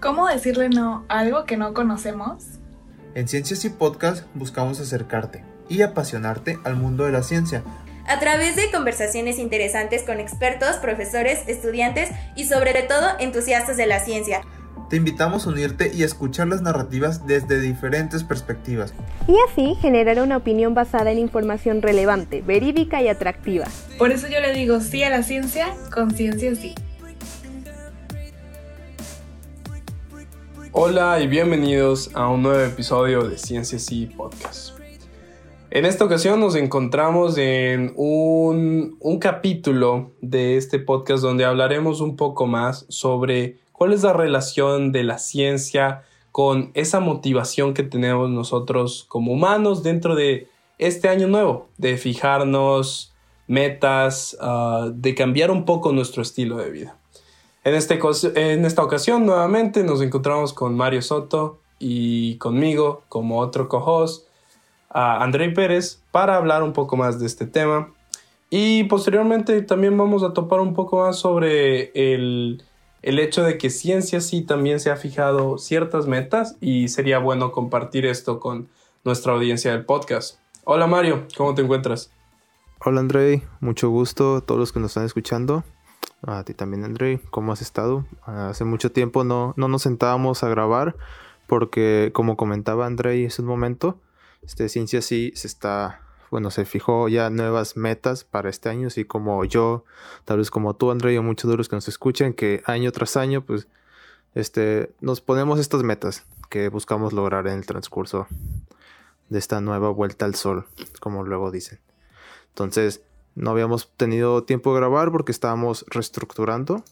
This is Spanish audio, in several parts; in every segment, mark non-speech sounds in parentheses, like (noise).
¿Cómo decirle no a algo que no conocemos? En Ciencias y Podcast buscamos acercarte y apasionarte al mundo de la ciencia. A través de conversaciones interesantes con expertos, profesores, estudiantes y sobre todo entusiastas de la ciencia. Te invitamos a unirte y a escuchar las narrativas desde diferentes perspectivas. Y así generar una opinión basada en información relevante, verídica y atractiva. Por eso yo le digo sí a la ciencia, con ciencia sí. Hola y bienvenidos a un nuevo episodio de Ciencia Sí Podcast. En esta ocasión nos encontramos en un, capítulo de este podcast donde hablaremos un poco más sobre cuál es la relación de la ciencia con esa motivación que tenemos nosotros como humanos dentro de este año nuevo, de fijarnos metas, uh, de cambiar un poco nuestro estilo de vida. En, este, en esta ocasión nuevamente nos encontramos con Mario Soto y conmigo como otro co-host a André Pérez para hablar un poco más de este tema. Y posteriormente también vamos a topar un poco más sobre el, el hecho de que ciencia sí también se ha fijado ciertas metas y sería bueno compartir esto con nuestra audiencia del podcast. Hola Mario, ¿cómo te encuentras? Hola André, mucho gusto a todos los que nos están escuchando. A ti también André, ¿cómo has estado? Hace mucho tiempo no, no nos sentábamos a grabar porque como comentaba André hace un momento, este, Ciencia sí se está, bueno, se fijó ya nuevas metas para este año, así como yo, tal vez como tú, André, y muchos de los que nos escuchan, que año tras año, pues, este, nos ponemos estas metas que buscamos lograr en el transcurso de esta nueva vuelta al sol, como luego dicen. Entonces, no habíamos tenido tiempo de grabar porque estábamos reestructurando.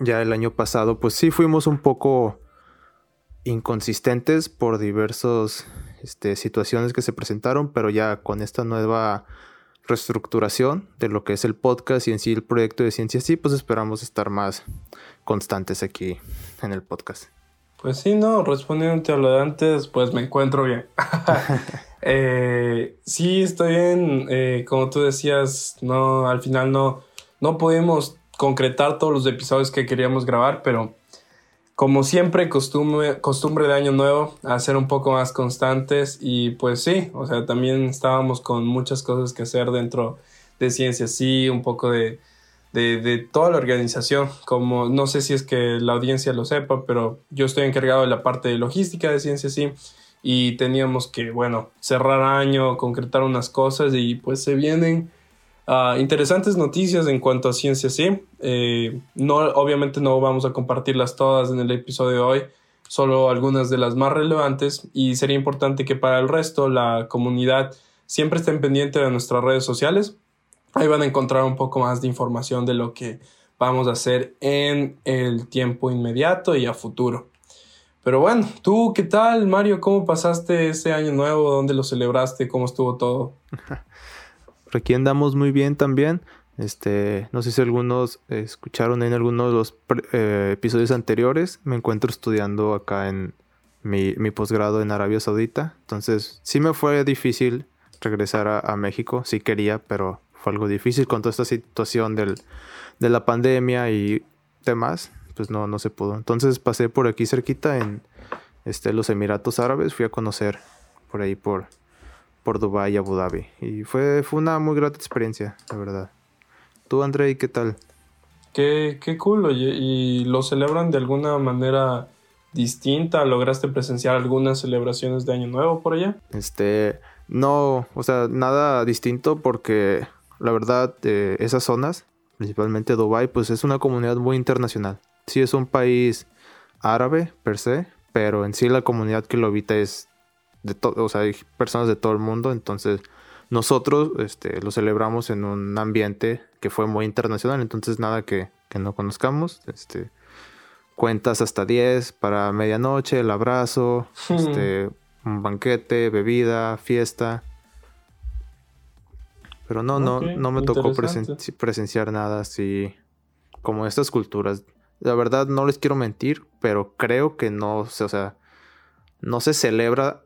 Ya el año pasado, pues sí fuimos un poco inconsistentes por diversos este, situaciones que se presentaron, pero ya con esta nueva reestructuración de lo que es el podcast y en sí el proyecto de ciencia, sí, pues esperamos estar más constantes aquí en el podcast. Pues sí, no, respondiendo a lo de antes, pues me encuentro bien. (laughs) eh, sí, estoy bien. Eh, como tú decías, no, al final no, no pudimos concretar todos los episodios que queríamos grabar, pero como siempre, costumbre, costumbre de año nuevo, a ser un poco más constantes y pues sí, o sea, también estábamos con muchas cosas que hacer dentro de ciencia, sí, un poco de, de, de, toda la organización, como no sé si es que la audiencia lo sepa, pero yo estoy encargado de la parte de logística de ciencia, sí, y teníamos que, bueno, cerrar año, concretar unas cosas y pues se vienen Ah, interesantes noticias en cuanto a ciencia, sí. Eh, no, obviamente no vamos a compartirlas todas en el episodio de hoy, solo algunas de las más relevantes y sería importante que para el resto la comunidad siempre estén pendiente de nuestras redes sociales. Ahí van a encontrar un poco más de información de lo que vamos a hacer en el tiempo inmediato y a futuro. Pero bueno, ¿tú qué tal, Mario? ¿Cómo pasaste ese año nuevo? ¿Dónde lo celebraste? ¿Cómo estuvo todo? (laughs) aquí andamos muy bien también. Este, no sé si algunos escucharon en algunos de los eh, episodios anteriores. Me encuentro estudiando acá en mi, mi posgrado en Arabia Saudita. Entonces, sí me fue difícil regresar a, México. Sí quería, pero fue algo difícil con toda esta situación del, de la pandemia y demás. Pues no, no se pudo. Entonces pasé por aquí cerquita en este, los Emiratos Árabes. Fui a conocer por ahí por por Dubai y Abu Dhabi. Y fue, fue una muy grata experiencia, la verdad. ¿Tú, André, qué tal? Qué, qué cool, oye. ¿Y lo celebran de alguna manera distinta? ¿Lograste presenciar algunas celebraciones de Año Nuevo por allá? Este, no, o sea, nada distinto porque la verdad, eh, esas zonas, principalmente Dubai, pues es una comunidad muy internacional. Sí es un país árabe per se, pero en sí la comunidad que lo habita es de todo, o sea, hay personas de todo el mundo, entonces nosotros este, lo celebramos en un ambiente que fue muy internacional, entonces nada que, que no conozcamos, este, cuentas hasta 10 para medianoche, el abrazo, (laughs) este, un banquete, bebida, fiesta. Pero no, no, no me tocó presenciar nada así como estas culturas. La verdad no les quiero mentir, pero creo que no, o sea, no se celebra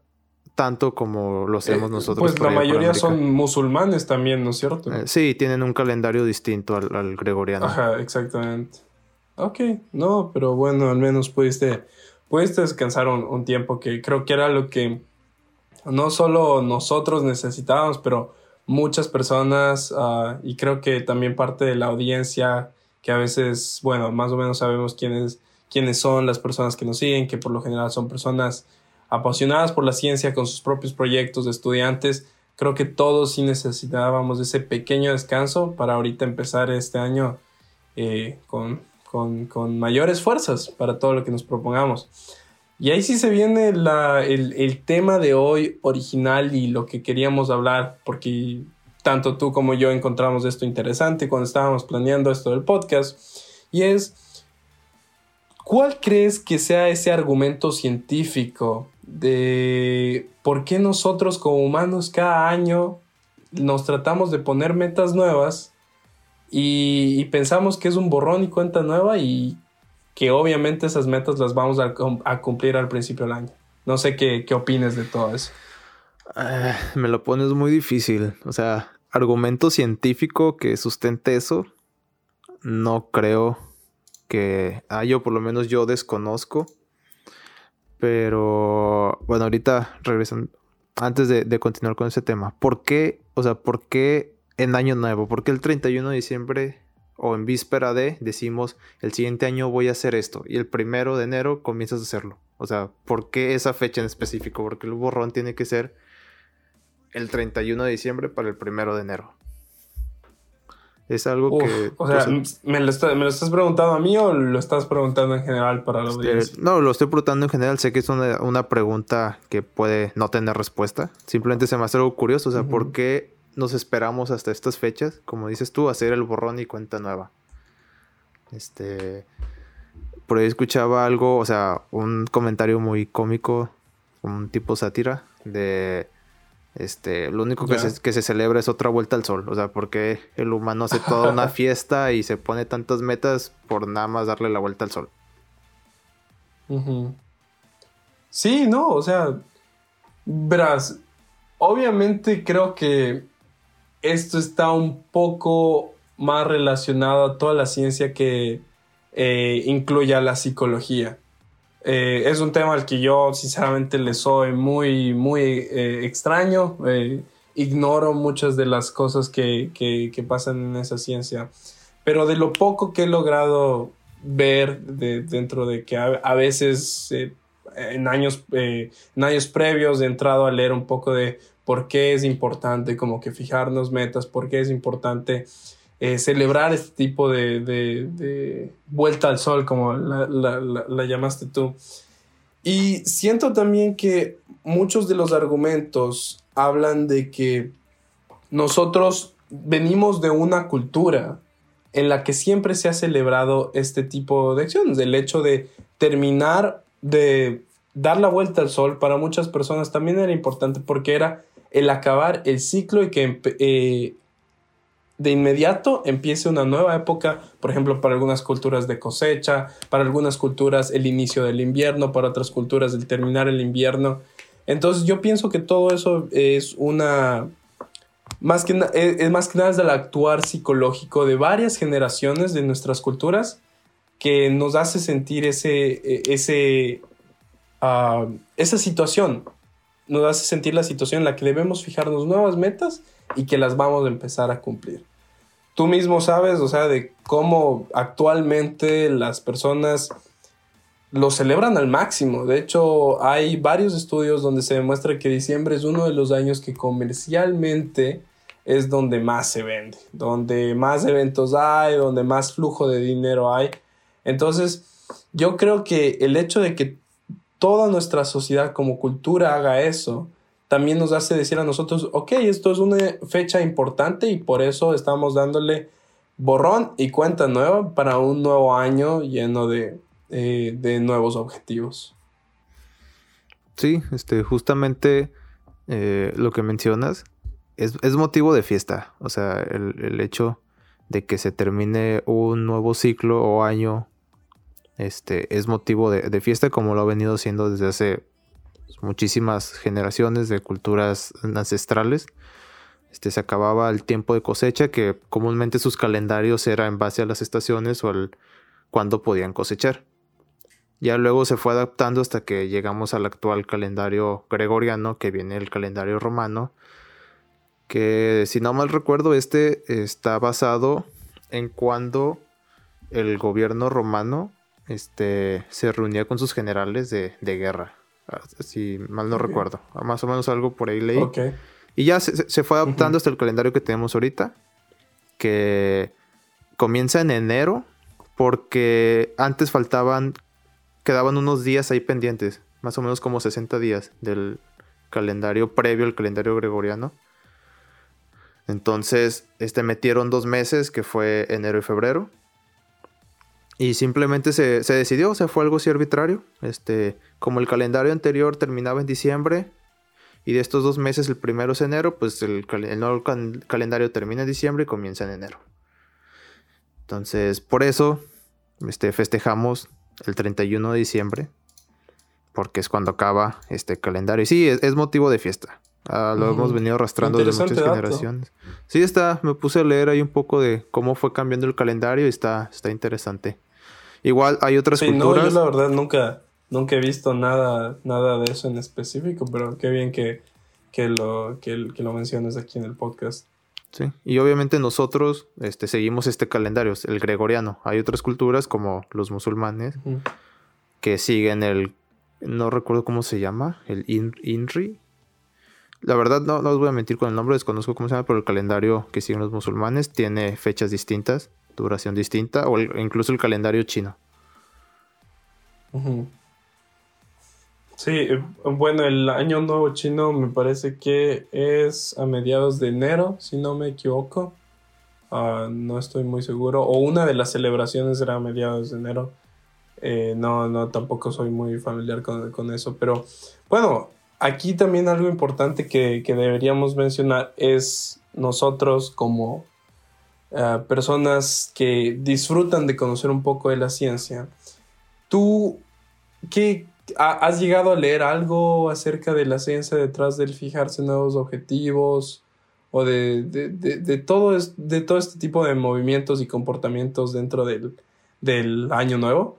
tanto como lo hacemos eh, nosotros. Pues la mayoría son musulmanes también, ¿no es cierto? Eh, sí, tienen un calendario distinto al, gregoriano. Ajá, exactamente. Ok, no, pero bueno, al menos pudiste, pudiste descansar un, un tiempo que creo que era lo que no solo nosotros necesitábamos, pero muchas personas uh, y creo que también parte de la audiencia que a veces, bueno, más o menos sabemos quiénes, quiénes son las personas que nos siguen, que por lo general son personas apasionadas por la ciencia con sus propios proyectos de estudiantes. Creo que todos sí necesitábamos ese pequeño descanso para ahorita empezar este año eh, con, con, con mayores fuerzas para todo lo que nos propongamos. Y ahí sí se viene la, el, el, tema de hoy original y lo que queríamos hablar, porque tanto tú como yo encontramos esto interesante cuando estábamos planeando esto del podcast, y es, ¿cuál crees que sea ese argumento científico de por qué nosotros como humanos cada año nos tratamos de poner metas nuevas y, pensamos que es un borrón y cuenta nueva y que obviamente esas metas las vamos a, cumplir al principio del año. No sé qué, qué opines de todo eso. Uh, me lo pones muy difícil. O sea, argumento científico que sustente eso, no creo que... Ah, yo por lo menos yo desconozco. Pero bueno, ahorita regresan. Antes de, de continuar con ese tema, ¿por qué? O sea, ¿por qué en Año Nuevo? ¿Por qué el 31 de diciembre o en víspera de decimos el siguiente año voy a hacer esto y el primero de enero comienzas a hacerlo. O sea, ¿por qué esa fecha en específico? Porque el borrón tiene que ser el 31 de diciembre para el primero de enero. Es algo Uf, que... O sea, pues, ¿me, lo está, ¿me lo estás preguntando a mí o lo estás preguntando en general para la este, audiencia? no, lo estoy preguntando en general. Sé que es una, una, pregunta que puede no tener respuesta. Simplemente se me hace algo curioso. O sea, uh -huh. ¿por qué nos esperamos hasta estas fechas, como dices tú, hacer el borrón y cuenta nueva. Este, por ahí escuchaba algo, o sea, un comentario muy cómico, un tipo sátira de, este, lo único que, se, que se celebra es otra vuelta al sol, o sea, porque el humano hace toda una (laughs) fiesta y se pone tantas metas por nada más darle la vuelta al sol. Uh -huh. Sí, no, o sea, verás, obviamente creo que esto está un poco más relacionado a toda la ciencia que eh, incluya la psicología. Eh, es un tema al que yo sinceramente le soy muy, muy eh, extraño. ignoro muchas de las cosas que, que, que, pasan en esa ciencia. Pero de lo poco que he logrado ver de, dentro de que a, a veces en, años, en años previos he entrado a leer un poco de por qué es importante como que fijarnos metas, por qué es importante eh, celebrar este tipo de, de, vuelta al sol, como la, la, la, la, llamaste tú. Y siento también que muchos de los argumentos hablan de que nosotros venimos de una cultura en la que siempre se ha celebrado este tipo de acciones, el hecho de terminar de dar la vuelta al sol para muchas personas también era importante porque era el acabar el ciclo y que eh, de inmediato empiece una nueva época, por ejemplo, para algunas culturas de cosecha, para algunas culturas el inicio del invierno, para otras culturas el terminar el invierno. Entonces yo pienso que todo eso es una... Más que, es más que nada es del actuar psicológico de varias generaciones de nuestras culturas que nos hace sentir ese, ese, uh, esa situación nos hace sentir la situación en la que debemos fijarnos nuevas metas y que las vamos a empezar a cumplir. Tú mismo sabes, o sea, de cómo actualmente las personas lo celebran al máximo. De hecho, hay varios estudios donde se demuestra que diciembre es uno de los años que comercialmente es donde más se vende, donde más eventos hay, donde más flujo de dinero hay. Entonces, yo creo que el hecho de que toda nuestra sociedad como cultura haga eso, también nos hace decir a nosotros, ok, esto es una fecha importante y por eso estamos dándole borrón y cuenta nueva para un nuevo año lleno de, eh, de nuevos objetivos. Sí, este, justamente eh, lo que mencionas es, es, motivo de fiesta. O sea, el, el hecho de que se termine un nuevo ciclo o año este, es motivo de, de, fiesta como lo ha venido siendo desde hace muchísimas generaciones de culturas ancestrales. Este, se acababa el tiempo de cosecha que comúnmente sus calendarios era en base a las estaciones o al, cuándo podían cosechar. Ya luego se fue adaptando hasta que llegamos al actual calendario gregoriano, que viene el calendario romano, que si no mal recuerdo, este está basado en cuando el gobierno romano este, se reunía con sus generales de, guerra. Ah, si mal no recuerdo. Más o menos algo por ahí leí. Y ya se, fue adaptando hasta el calendario que tenemos ahorita. Que comienza en enero. Porque antes faltaban. Quedaban unos días ahí pendientes. Más o menos como 60 días del calendario previo al calendario gregoriano. Entonces, este metieron dos meses, que fue enero y febrero. Y simplemente se, decidió, o sea, fue algo así arbitrario. Este, como el calendario anterior terminaba en diciembre, y de estos dos meses, el primero es enero, pues el, nuevo calendario termina en diciembre y comienza en enero. Entonces, por eso este, festejamos el 31 de diciembre, porque es cuando acaba este calendario. Y sí, es motivo de fiesta. Ah, lo hemos venido arrastrando desde muchas generaciones. Sí, está, me puse a leer ahí un poco de cómo fue cambiando el calendario y está, está interesante. Igual hay otras sí, culturas. No, yo la verdad nunca, nunca he visto nada, nada de eso en específico, pero qué bien que, que lo, que, que lo menciones aquí en el podcast. Sí, y obviamente nosotros este, seguimos este calendario, el gregoriano. Hay otras culturas como los musulmanes que siguen el, no recuerdo cómo se llama, el INRI, la verdad no, no os voy a mentir con el nombre, desconozco cómo se llama, pero el calendario que siguen los musulmanes tiene fechas distintas, duración distinta, o incluso el calendario chino. Sí, eh, bueno, el año nuevo chino me parece que es a mediados de enero, si no me equivoco. Ah, no estoy muy seguro. O una de las celebraciones era a mediados de enero. Eh, no, no, tampoco soy muy familiar con, con, eso. Pero bueno, aquí también algo importante que, deberíamos mencionar es nosotros como personas que disfrutan de conocer un poco de la ciencia. ¿Tú qué, has llegado a leer algo acerca de la ciencia detrás del fijarse nuevos objetivos? o de, todo, de todo este tipo de movimientos y comportamientos dentro del, del año nuevo?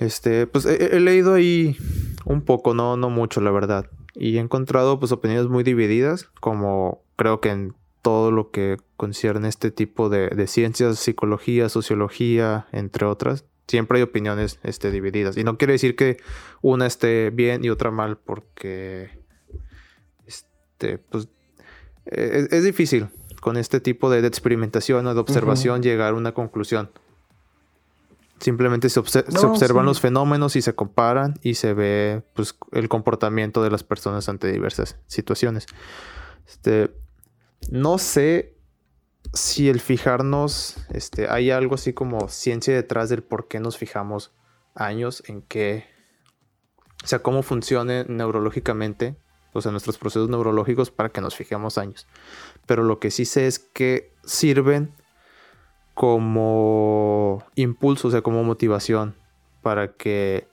Este, pues he, leído ahí un poco, no, no mucho, la verdad. Y he encontrado pues opiniones muy divididas, como creo que en todo lo que concierne este tipo de, ciencias, psicología, sociología, entre otras, siempre hay opiniones este, divididas. Y no quiere decir que una esté bien y otra mal, porque este, pues, e, es, difícil con este tipo de, experimentación o de observación llegar a una conclusión. Simplemente se, observan los fenómenos y se comparan y se ve pues, el comportamiento de las personas ante diversas situaciones. Este, no sé si el fijarnos, este, hay algo así como ciencia detrás del por qué nos fijamos años, en qué, o sea, cómo funciona neurológicamente, o sea, nuestros procesos neurológicos para que nos fijemos años. Pero lo que sí sé es que sirven como impulso, o sea, como motivación para que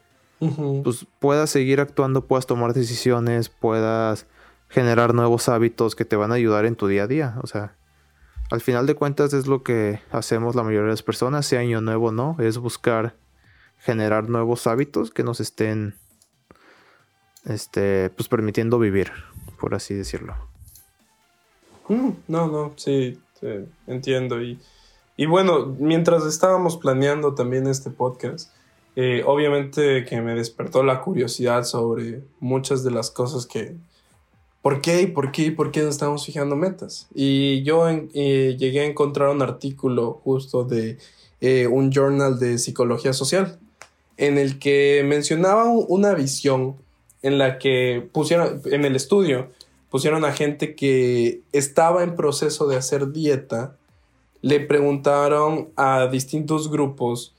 pues, puedas seguir actuando, puedas tomar decisiones, puedas generar nuevos hábitos que te van a ayudar en tu día a día. O sea, al final de cuentas es lo que hacemos la mayoría de las personas, sea año nuevo o no, es buscar generar nuevos hábitos que nos estén este, pues permitiendo vivir, por así decirlo. Mm, no, no, sí, entiendo. Y y bueno, mientras estábamos planeando también este podcast, eh, obviamente que me despertó la curiosidad sobre muchas de las cosas que... ¿Por qué y por qué por qué nos estamos fijando metas? Y yo eh, llegué a encontrar un artículo justo de eh, un journal de psicología social en el que mencionaba una visión en la que pusieron, en el estudio, pusieron a gente que estaba en proceso de hacer dieta le preguntaron a distintos grupos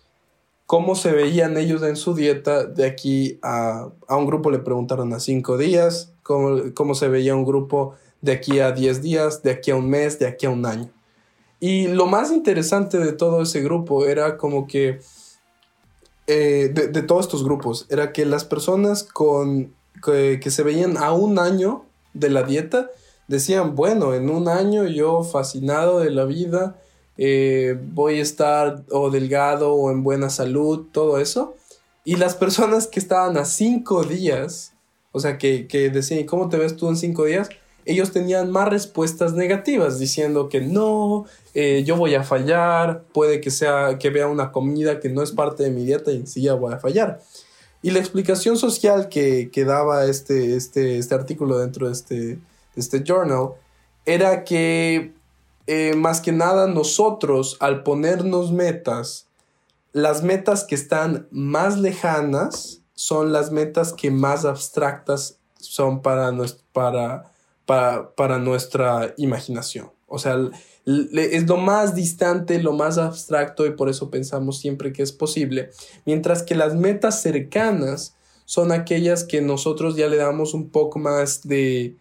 cómo se veían ellos en su dieta de aquí a, a un grupo le preguntaron a cinco días, cómo, cómo se veía un grupo de aquí a diez días, de aquí a un mes, de aquí a un año. Y lo más interesante de todo ese grupo era como que, eh, de, de, todos estos grupos, era que las personas con, que, que se veían a un año de la dieta decían, bueno, en un año yo fascinado de la vida, eh, voy a estar o delgado o en buena salud, todo eso. Y las personas que estaban a cinco días, o sea, que, que decían, ¿cómo te ves tú en cinco días? Ellos tenían más respuestas negativas, diciendo que no, eh, yo voy a fallar, puede que sea que vea una comida que no es parte de mi dieta y sí ya voy a fallar. Y la explicación social que, que daba este, este, este artículo dentro de este, de este journal era que eh, más que nada nosotros al ponernos metas, las metas que están más lejanas son las metas que más abstractas son para, para, para, nuestra imaginación. O sea, es lo más distante, lo más abstracto y por eso pensamos siempre que es posible. Mientras que las metas cercanas son aquellas que nosotros ya le damos un poco más de,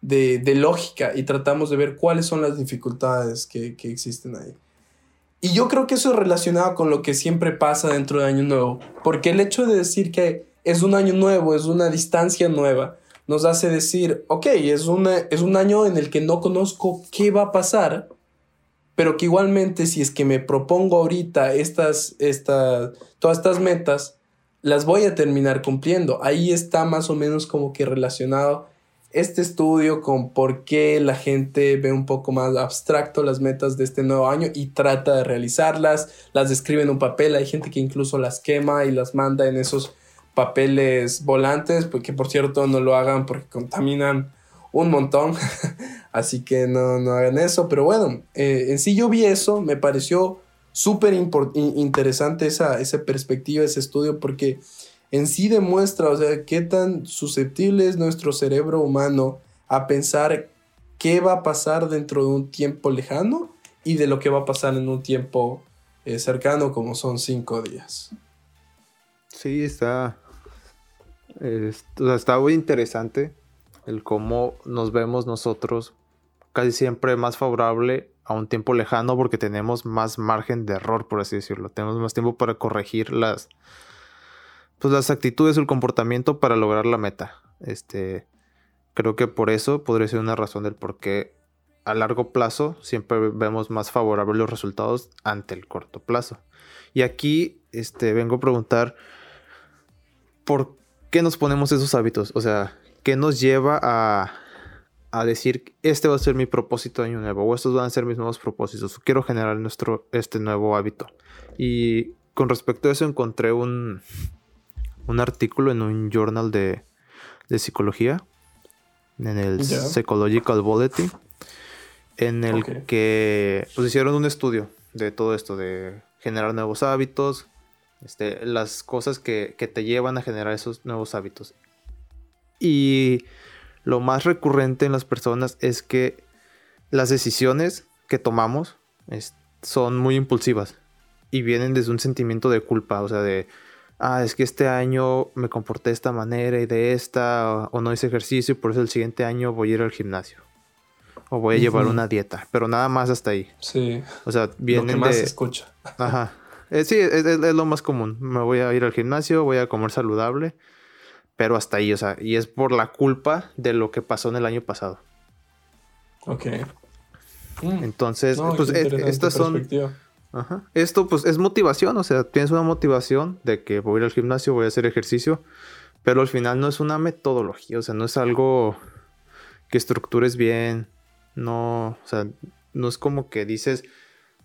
de, lógica y tratamos de ver cuáles son las dificultades que, que existen ahí. Y yo creo que eso es relacionado con lo que siempre pasa dentro de Año Nuevo, porque el hecho de decir que es un año nuevo, es una distancia nueva, nos hace decir, ok, es, una, es un año en el que no conozco qué va a pasar, pero que igualmente si es que me propongo ahorita estas, estas, todas estas metas, las voy a terminar cumpliendo. Ahí está más o menos como que relacionado este estudio con por qué la gente ve un poco más abstracto las metas de este nuevo año y trata de realizarlas, las describe en un papel, hay gente que incluso las quema y las manda en esos papeles volantes, porque por cierto no lo hagan porque contaminan un montón, (laughs) así que no, no, hagan eso, pero bueno, eh, en sí yo vi eso, me pareció súper interesante esa, esa perspectiva, ese estudio, porque en sí demuestra, o sea, qué tan susceptible es nuestro cerebro humano a pensar qué va a pasar dentro de un tiempo lejano y de lo que va a pasar en un tiempo eh, cercano como son cinco días. Sí, está, está muy interesante el cómo nos vemos nosotros casi siempre más favorable a un tiempo lejano porque tenemos más margen de error, por así decirlo. Tenemos más tiempo para corregir las, pues las actitudes o el comportamiento para lograr la meta. Este, creo que por eso podría ser una razón del por qué a largo plazo siempre vemos más favorables los resultados ante el corto plazo. Y aquí este, vengo a preguntar por qué nos ponemos esos hábitos. O sea, ¿qué nos lleva a, a decir, este va a ser mi propósito de año nuevo, o estos van a ser mis nuevos propósitos, quiero generar nuestro, este nuevo hábito. Y con respecto a eso encontré un, un artículo en un journal de, psicología, en el Psychological Bulletin, en el que pues, hicieron un estudio de todo esto, de generar nuevos hábitos, este, las cosas que, que te llevan a generar esos nuevos hábitos. Y lo más recurrente en las personas es que las decisiones que tomamos son muy impulsivas y vienen desde un sentimiento de culpa, o sea, de ah, es que este año me comporté de esta manera y de esta, o, no hice ejercicio y por eso el siguiente año voy a ir al gimnasio. O voy a llevar una dieta, pero nada más hasta ahí. Sí. O sea, vienen lo que más se escucha. (laughs) Ajá. Eh, sí, es, lo más común. Me voy a ir al gimnasio, voy a comer saludable, pero hasta ahí, o sea, y es por la culpa de lo que pasó en el año pasado. Ok. Entonces, pues eh, estas son Ajá. Esto pues es motivación, o sea, tienes una motivación de que voy a ir al gimnasio, voy a hacer ejercicio, pero al final no es una metodología, o sea, no es algo que estructures bien, no, o sea, no es como que dices,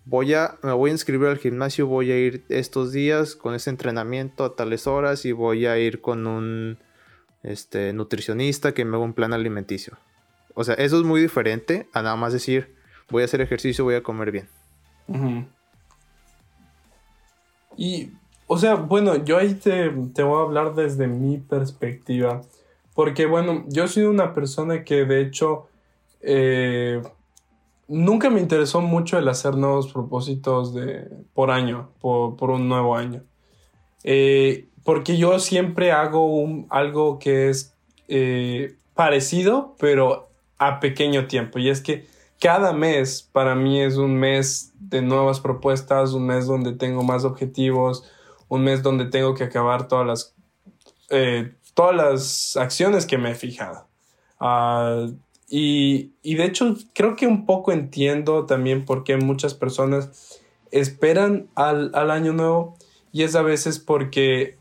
voy a, me voy a inscribir al gimnasio, voy a ir estos días con ese entrenamiento a tales horas y voy a ir con un este, nutricionista que me haga un plan alimenticio. O sea, eso es muy diferente a nada más decir, voy a hacer ejercicio, voy a comer bien. Y, o sea, bueno, yo ahí te, voy a hablar desde mi perspectiva. Porque, bueno, yo soy una persona que de hecho eh, nunca me interesó mucho el hacer nuevos propósitos de, por año, por, un nuevo año. Eh, porque yo siempre hago un, algo que es eh, parecido, pero a pequeño tiempo. Y es que cada mes para mí es un mes de nuevas propuestas, un mes donde tengo más objetivos, un mes donde tengo que acabar todas las, eh, todas las acciones que me he fijado. Ah, Y, de hecho creo que un poco entiendo también por qué muchas personas esperan al, al año nuevo y es a veces porque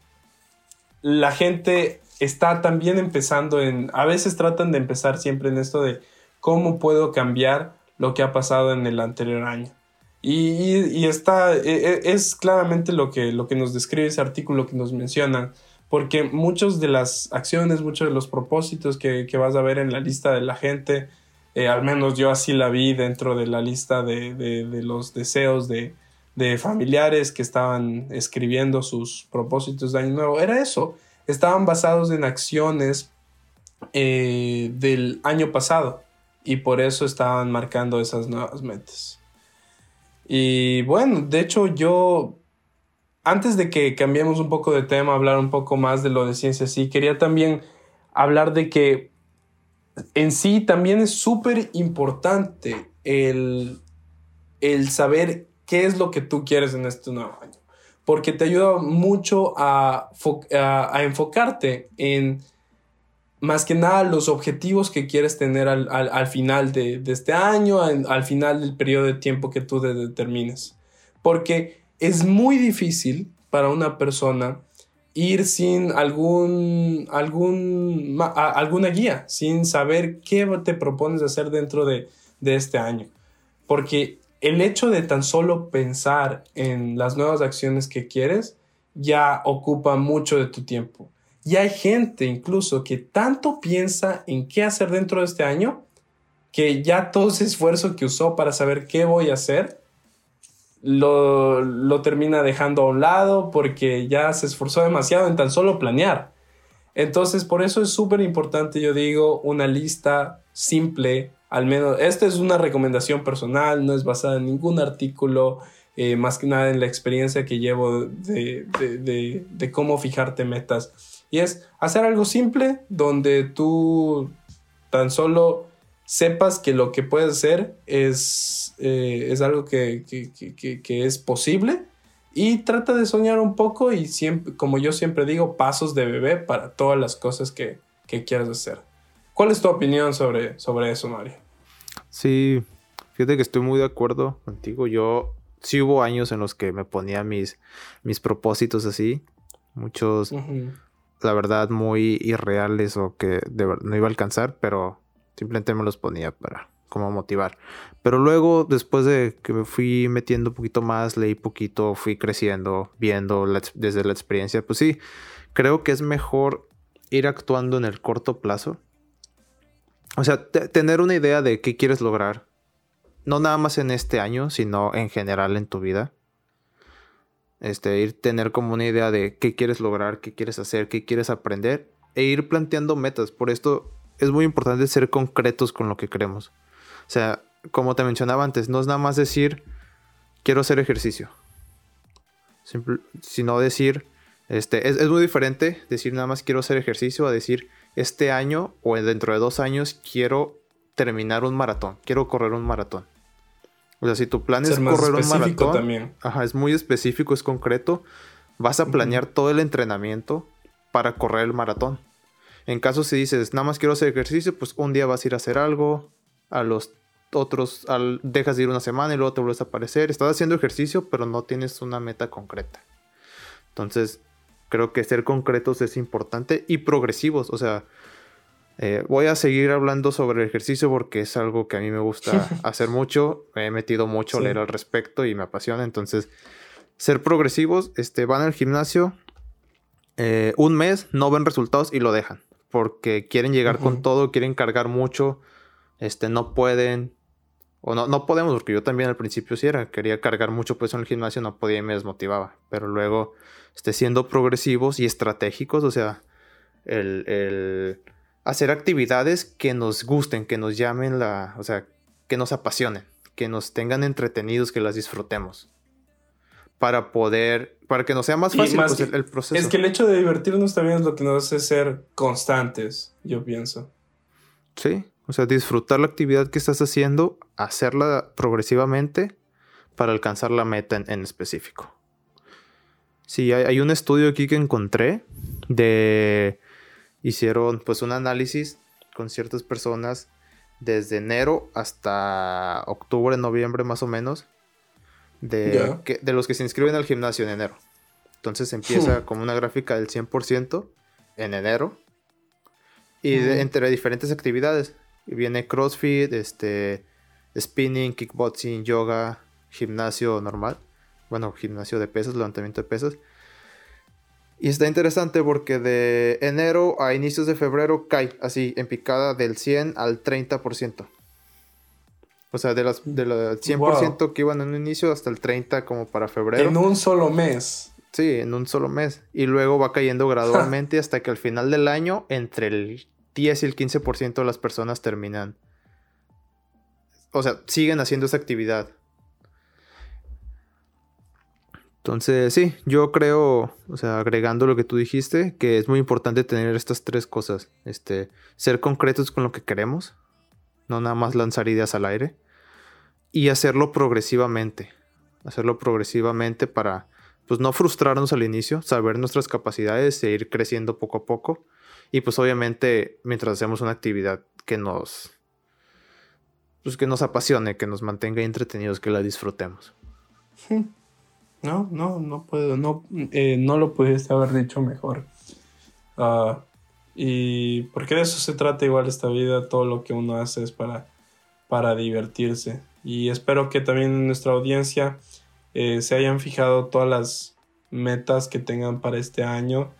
la gente está también empezando en, a veces tratan de empezar siempre en esto de cómo puedo cambiar lo que ha pasado en el anterior año. Y, está, e, e, es claramente lo que, lo que nos describe ese artículo que nos menciona, porque muchas de las acciones, muchos de los propósitos que, vas a ver en la lista de la gente, eh, al menos yo así la vi dentro de la lista de, los deseos de, familiares que estaban escribiendo sus propósitos de año nuevo, era eso, estaban basados en acciones eh, del año pasado y por eso estaban marcando esas nuevas metas. Y bueno, de hecho yo, antes de que cambiemos un poco de tema, hablar un poco más de lo de ciencia, sí, quería también hablar de que en sí también es súper importante el, el saber qué es lo que tú quieres en este nuevo año, porque te ayuda mucho a, a enfocarte en más que nada los objetivos que quieres tener al, final de, este año, al, final del periodo de tiempo que tú determines. Porque es muy difícil para una persona ir sin algún, algún, alguna guía, sin saber qué te propones hacer dentro de, de este año. Porque el hecho de tan solo pensar en las nuevas acciones que quieres ya ocupa mucho de tu tiempo. Y hay gente incluso que tanto piensa en qué hacer dentro de este año que ya todo ese esfuerzo que usó para saber qué voy a hacer lo, lo termina dejando a un lado porque ya se esforzó demasiado en tan solo planear. Entonces, por eso es súper importante, yo digo, una lista simple, al menos, esta es una recomendación personal, no es basada en ningún artículo, eh, más que nada en la experiencia que llevo de, de, de cómo fijarte metas. Y es hacer algo simple donde tú tan solo sepas que lo que puedes hacer es, eh, es algo que, es posible y trata de soñar un poco y siempre, como yo siempre digo, pasos de bebé para todas las cosas que, quieras hacer. ¿Cuál es tu opinión sobre, sobre eso, Mario? Sí, fíjate que estoy muy de acuerdo contigo. Yo sí hubo años en los que me ponía mis, mis propósitos así. Muchos, la verdad, muy irreales o que no iba a alcanzar, pero simplemente me los ponía para como motivar. Pero luego, después de que me fui metiendo un poquito más, leí poquito, fui creciendo, viendo desde la experiencia, pues sí, creo que es mejor ir actuando en el corto plazo. O sea, tener una idea de qué quieres lograr. No nada más en este año, sino en general en tu vida. Este, ir tener como una idea de qué quieres lograr, qué quieres hacer, qué quieres aprender e ir planteando metas. Por esto es muy importante ser concretos con lo que queremos. O sea, como te mencionaba antes, no es nada más decir quiero hacer ejercicio. sino decir, este, es, es, muy diferente decir nada más quiero hacer ejercicio a decir este año o dentro de dos años quiero terminar un maratón, quiero correr un maratón. O sea, si tu plan es correr un maratón, también. Ajá, es muy específico, es concreto, vas a planear todo el entrenamiento para correr el maratón. En caso si dices, nada más quiero hacer ejercicio, pues un día vas a ir a hacer algo, a los otros al, dejas de ir una semana y luego te vuelves a aparecer. Estás haciendo ejercicio, pero no tienes una meta concreta. Entonces, creo que ser concretos es importante y progresivos. O sea, eh, voy a seguir hablando sobre el ejercicio porque es algo que a mí me gusta (laughs) hacer mucho. Me he metido mucho a leer al respecto y me apasiona. Entonces, ser progresivos, este, van al gimnasio eh, un mes, no ven resultados y lo dejan. Porque quieren llegar con todo, quieren cargar mucho, este, no pueden. O no, no podemos, porque yo también al principio sí era, quería cargar mucho peso en el gimnasio, no podía y me desmotivaba. Pero luego, este, siendo progresivos y estratégicos, o sea, el hacer actividades que nos gusten, que nos llamen la, o sea, que nos apasionen, que nos tengan entretenidos, que las disfrutemos. Para poder, para que nos sea más fácil pues, el, proceso. Es que el hecho de divertirnos también es lo que nos hace ser constantes, yo pienso. Sí, o sea, disfrutar la actividad que estás haciendo, hacerla progresivamente para alcanzar la meta en, específico. Sí, hay, un estudio aquí que encontré de hicieron pues un análisis con ciertas personas desde enero hasta octubre, noviembre más o menos, de, de los que se inscriben al gimnasio en enero. Entonces empieza hmm. como una gráfica del 100% en enero. Y entre diferentes actividades. Viene CrossFit, este, spinning, kickboxing, yoga, gimnasio normal. Bueno, gimnasio de pesas, levantamiento de pesas. Y está interesante porque de enero a inicios de febrero cae así, en picada del 100 al 30%. O sea, de las, del 100% que iban en un inicio hasta el 30% como para febrero. En un solo mes. Sí, en un solo mes. Y luego va cayendo gradualmente (laughs) hasta que al final del año, entre el 10 y el 15% de las personas terminan. O sea, siguen haciendo esa actividad. Entonces, sí, yo creo, o sea, agregando lo que tú dijiste, que es muy importante tener estas tres cosas. Este, ser concretos con lo que queremos, no nada más lanzar ideas al aire. Y hacerlo progresivamente. Hacerlo progresivamente para, pues, no frustrarnos al inicio, saber nuestras capacidades e ir creciendo poco a poco. Y pues obviamente, mientras hacemos una actividad que nos, pues, que nos apasione, que nos mantenga entretenidos, que la disfrutemos. No, no, no puedo, no, eh, no lo pudiste haber dicho mejor. Ah, y porque de eso se trata igual esta vida, todo lo que uno hace es para, para divertirse. Y espero que también en nuestra audiencia eh, se hayan fijado todas las metas que tengan para este año.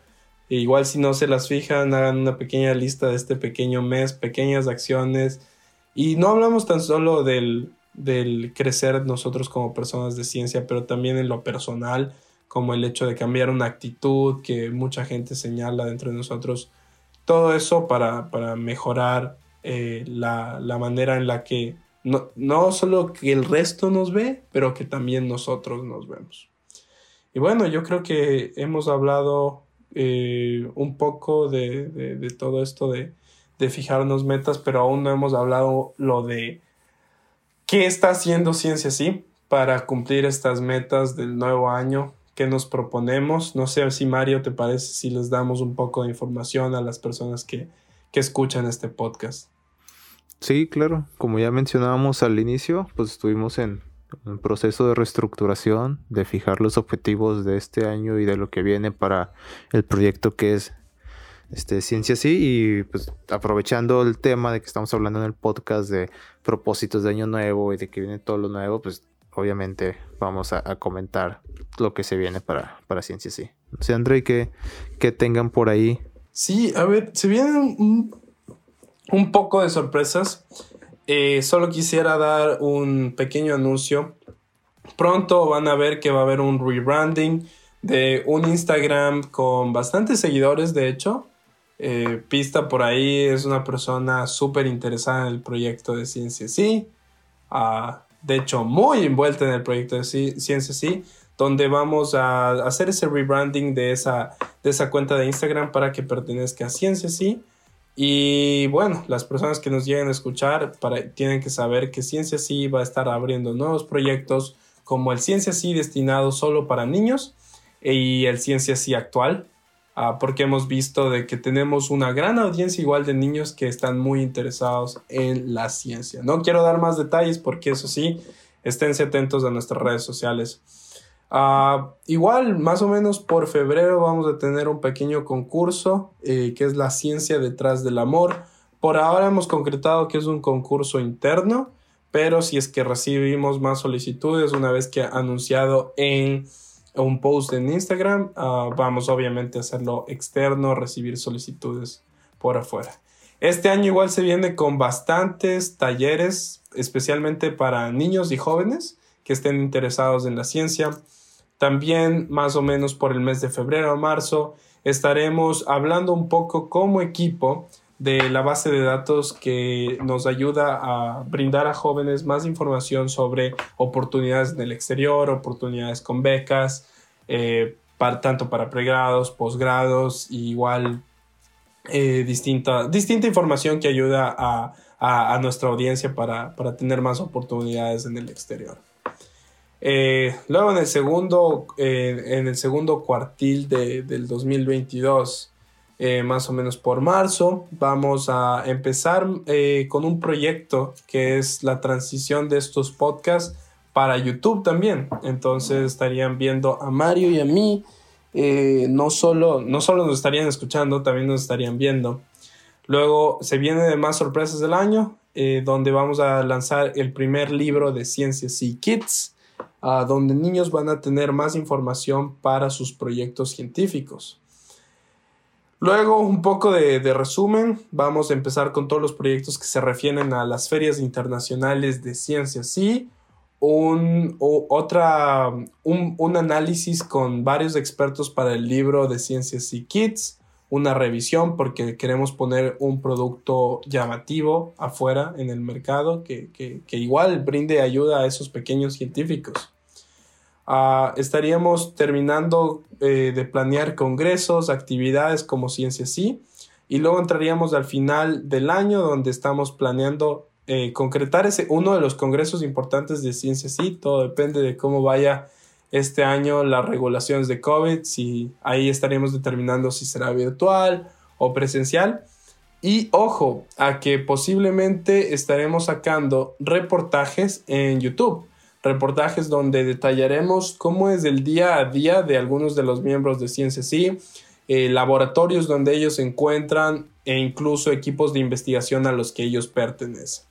E igual si no se las fijan, hagan una pequeña lista de este pequeño mes, pequeñas acciones. Y no hablamos tan solo del, del crecer nosotros como personas de ciencia, pero también en lo personal, como el hecho de cambiar una actitud que mucha gente señala dentro de nosotros. Todo eso para, mejorar eh, la, manera en la que no, no solo que el resto nos ve, pero que también nosotros nos vemos. Y bueno, yo creo que hemos hablado eh, un poco de, todo esto de, de, fijarnos metas, pero aún no hemos hablado lo de ¿Qué está haciendo Ciencia Sí para cumplir estas metas del nuevo año que nos proponemos? No sé si Mario te parece si les damos un poco de información a las personas que, escuchan este podcast. Sí, claro. Como ya mencionábamos al inicio, pues estuvimos en un proceso de reestructuración, de fijar los objetivos de este año y de lo que viene para el proyecto que es este, ciencia sí y pues aprovechando el tema de que estamos hablando en el podcast de propósitos de año nuevo y de que viene todo lo nuevo, pues obviamente vamos a, comentar lo que se viene para, para ciencia sí. O sea, André, que, que tengan por ahí. Sí, a ver, se vienen un, un poco de sorpresas. Eh, solo quisiera dar un pequeño anuncio. Pronto van a ver que va a haber un rebranding de un Instagram con bastantes seguidores, de hecho. Eh, pista por ahí es una persona súper interesada en el proyecto de Ciencia Sí. Ah, de hecho, muy envuelta en el proyecto de Ciencia Sí, donde vamos a hacer ese rebranding de esa, de esa cuenta de Instagram para que pertenezca a Ciencia Sí. Y bueno, las personas que nos lleguen a escuchar para, tienen que saber que Ciencia Sí va a estar abriendo nuevos proyectos como el Ciencia Sí destinado solo para niños y el Ciencia Sí actual, Ah, porque hemos visto de que tenemos una gran audiencia igual de niños que están muy interesados en la ciencia. No quiero dar más detalles porque eso sí, esténse atentos a nuestras redes sociales. Ah, igual, más o menos por febrero vamos a tener un pequeño concurso eh, que es la ciencia detrás del amor. Por ahora hemos concretado que es un concurso interno, pero si es que recibimos más solicitudes una vez que anunciado en un post en Instagram, ah, vamos obviamente a hacerlo externo, recibir solicitudes por afuera. Este año igual se viene con bastantes talleres, especialmente para niños y jóvenes que estén interesados en la ciencia. También más o menos por el mes de febrero o marzo estaremos hablando un poco como equipo de la base de datos que nos ayuda a brindar a jóvenes más información sobre oportunidades en el exterior, oportunidades con becas, eh, tanto para pregrados, posgrados, igual eh, distinta, distinta información que ayuda a, nuestra audiencia para, tener más oportunidades en el exterior. Eh, luego en el segundo, en el segundo cuartil del 2022 eh, más o menos por marzo. Vamos a empezar eh, con un proyecto que es la transición de estos podcasts para YouTube también. Entonces estarían viendo a Mario y a mí. Eh, no, solo, no solo nos estarían escuchando, también nos estarían viendo. Luego se viene de más sorpresas del año, donde vamos a lanzar el primer libro de Ciencias y Kids, donde niños van a tener más información para sus proyectos científicos. Luego, un poco de, resumen. Vamos a empezar con todos los proyectos que se refieren a las ferias internacionales de ciencias. Sí, un, otra, un, análisis con varios expertos para el libro de Ciencias y Kids, una revisión porque queremos poner un producto llamativo afuera en el mercado que, que igual brinde ayuda a esos pequeños científicos. Ah, estaríamos terminando eh, de planear congresos, actividades como Ciencia Sí, y luego entraríamos al final del año donde estamos planeando eh, concretar ese uno de los congresos importantes de Ciencia Sí. Todo depende de cómo vaya este año las regulaciones de COVID, si ahí estaríamos determinando si será virtual o presencial. Y ojo, a que posiblemente estaremos sacando reportajes en YouTube reportajes donde detallaremos cómo es el día a día de algunos de los miembros de Ciencia eh, laboratorios donde ellos se encuentran e incluso equipos de investigación a los que ellos pertenecen.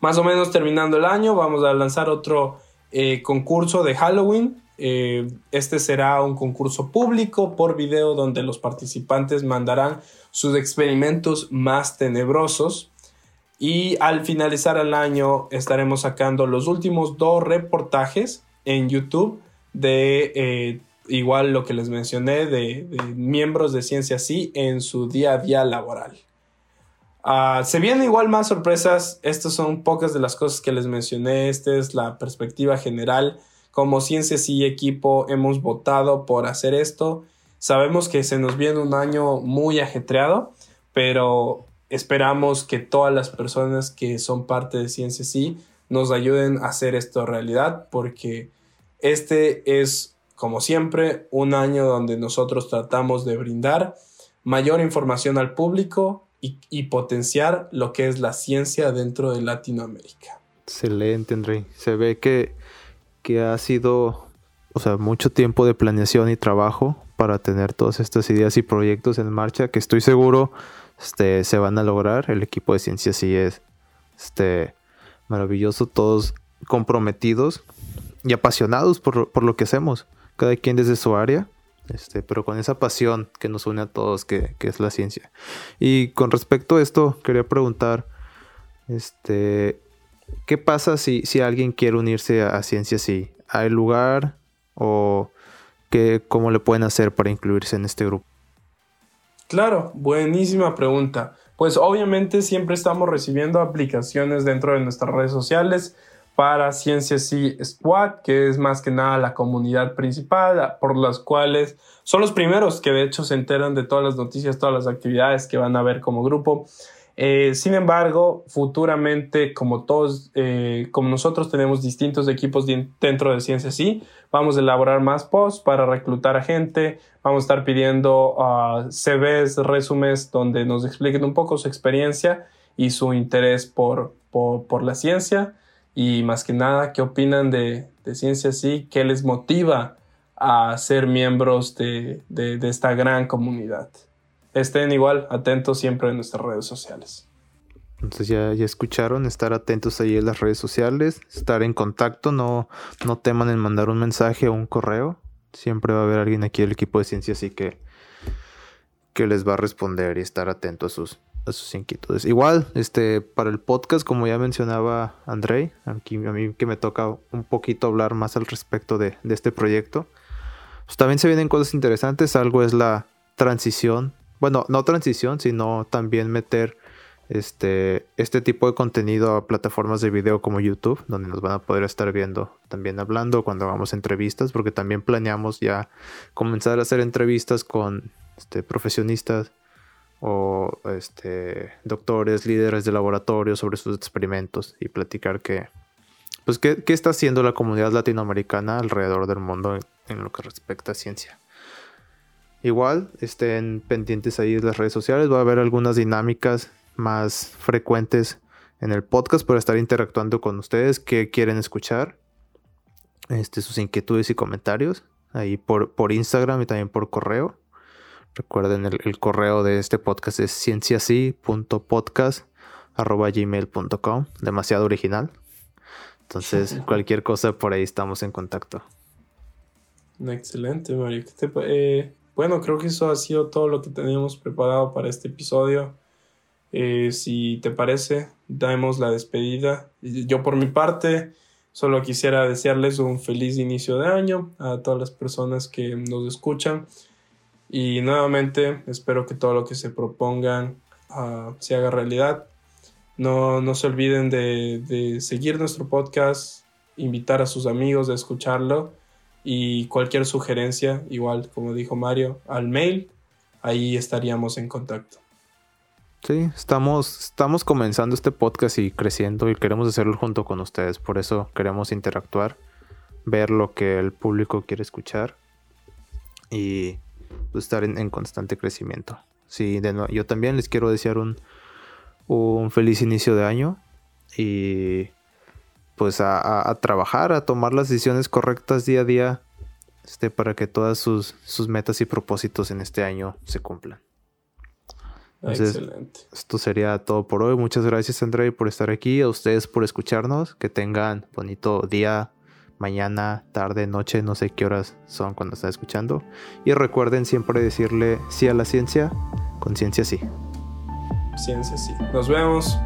Más o menos terminando el año vamos a lanzar otro eh, concurso de Halloween. Eh, este será un concurso público por video donde los participantes mandarán sus experimentos más tenebrosos y al finalizar el año estaremos sacando los últimos dos reportajes en YouTube de eh, igual lo que les mencioné de, miembros de Ciencia Sí en su día a día laboral. Ah, se vienen igual más sorpresas. Estas son pocas de las cosas que les mencioné. Esta es la perspectiva general. Como Ciencia Sí equipo hemos votado por hacer esto. Sabemos que se nos viene un año muy ajetreado, pero Esperamos que todas las personas que son parte de Ciencia Sí nos ayuden a hacer esto realidad porque este es, como siempre, un año donde nosotros tratamos de brindar mayor información al público y, potenciar lo que es la ciencia dentro de Latinoamérica. Excelente, André. Se ve que, que ha sido, o sea, mucho tiempo de planeación y trabajo para tener todas estas ideas y proyectos en marcha que estoy seguro este, se van a lograr. El equipo de ciencia sí es este, maravilloso, todos comprometidos y apasionados por, lo que hacemos, cada quien desde su área, este, pero con esa pasión que nos une a todos, que, es la ciencia. Y con respecto a esto, quería preguntar, ¿qué pasa si, si alguien quiere unirse a, Ciencia Sí? ¿Hay lugar o qué, cómo le pueden hacer para incluirse en este grupo? Claro, buenísima pregunta. Pues obviamente siempre estamos recibiendo aplicaciones dentro de nuestras redes sociales para Ciencia Sí Squad, que es más que nada la comunidad principal, por las cuales son los primeros que de hecho se enteran de todas las noticias, todas las actividades que van a ver como grupo. Eh, sin embargo, futuramente, como todos, eh, como nosotros tenemos distintos equipos dentro de Ciencia Sí, vamos a elaborar más posts para reclutar a gente, vamos a estar pidiendo uh, CVs, resúmenes donde nos expliquen un poco su experiencia y su interés por, por, la ciencia. Y más que nada, qué opinan de, de Ciencia Sí, qué les motiva a ser miembros de, de, de esta gran comunidad estén igual atentos siempre en nuestras redes sociales. Entonces ya, ya escucharon, estar atentos ahí en las redes sociales, estar en contacto, no, no teman en mandar un mensaje o un correo. Siempre va a haber alguien aquí del equipo de ciencia así que, que les va a responder y estar atento a sus, a sus inquietudes. Igual, este, para el podcast, como ya mencionaba Andrei, aquí, a mí que me toca un poquito hablar más al respecto de, de este proyecto, pues también se vienen cosas interesantes. Algo es la transición bueno, no transición, sino también meter este, este tipo de contenido a plataformas de video como YouTube, donde nos van a poder estar viendo también hablando cuando hagamos entrevistas, porque también planeamos ya comenzar a hacer entrevistas con este, profesionistas o este, doctores, líderes de laboratorio sobre sus experimentos y platicar que, pues, qué, está haciendo la comunidad latinoamericana alrededor del mundo en lo que respecta a ciencia. Igual estén pendientes ahí de las redes sociales. Va a haber algunas dinámicas más frecuentes en el podcast para estar interactuando con ustedes que quieren escuchar. Este, sus inquietudes y comentarios ahí por, por Instagram y también por correo. Recuerden el, correo de este podcast es cienciasi.podcast.gmail.com Demasiado original. Entonces, (laughs) cualquier cosa por ahí estamos en contacto. Excelente, Mario. Eh, bueno, creo que eso ha sido todo lo que teníamos preparado para este episodio. Eh, si te parece, damos la despedida. Yo por mi parte, solo quisiera desearles un feliz inicio de año a todas las personas que nos escuchan. Y nuevamente espero que todo lo que se propongan uh, se haga realidad. No, no se olviden de, de seguir nuestro podcast, invitar a sus amigos a escucharlo y cualquier sugerencia, igual como dijo Mario, al mail, ahí estaríamos en contacto. Sí, estamos, estamos comenzando este podcast y creciendo y queremos hacerlo junto con ustedes, por eso queremos interactuar, ver lo que el público quiere escuchar y pues, estar en, constante crecimiento. Sí, de yo también les quiero desear un, un feliz inicio de año y pues a, trabajar, a tomar las decisiones correctas día a día, este, para que todas sus, sus metas y propósitos en este año se cumplan. Excelente. Esto sería todo por hoy. Muchas gracias, André, por estar aquí. A ustedes por escucharnos. Que tengan bonito día, mañana, tarde, noche. No sé qué horas son cuando están escuchando. Y recuerden siempre decirle sí a la ciencia. Con ciencia sí. Ciencia sí. Nos vemos.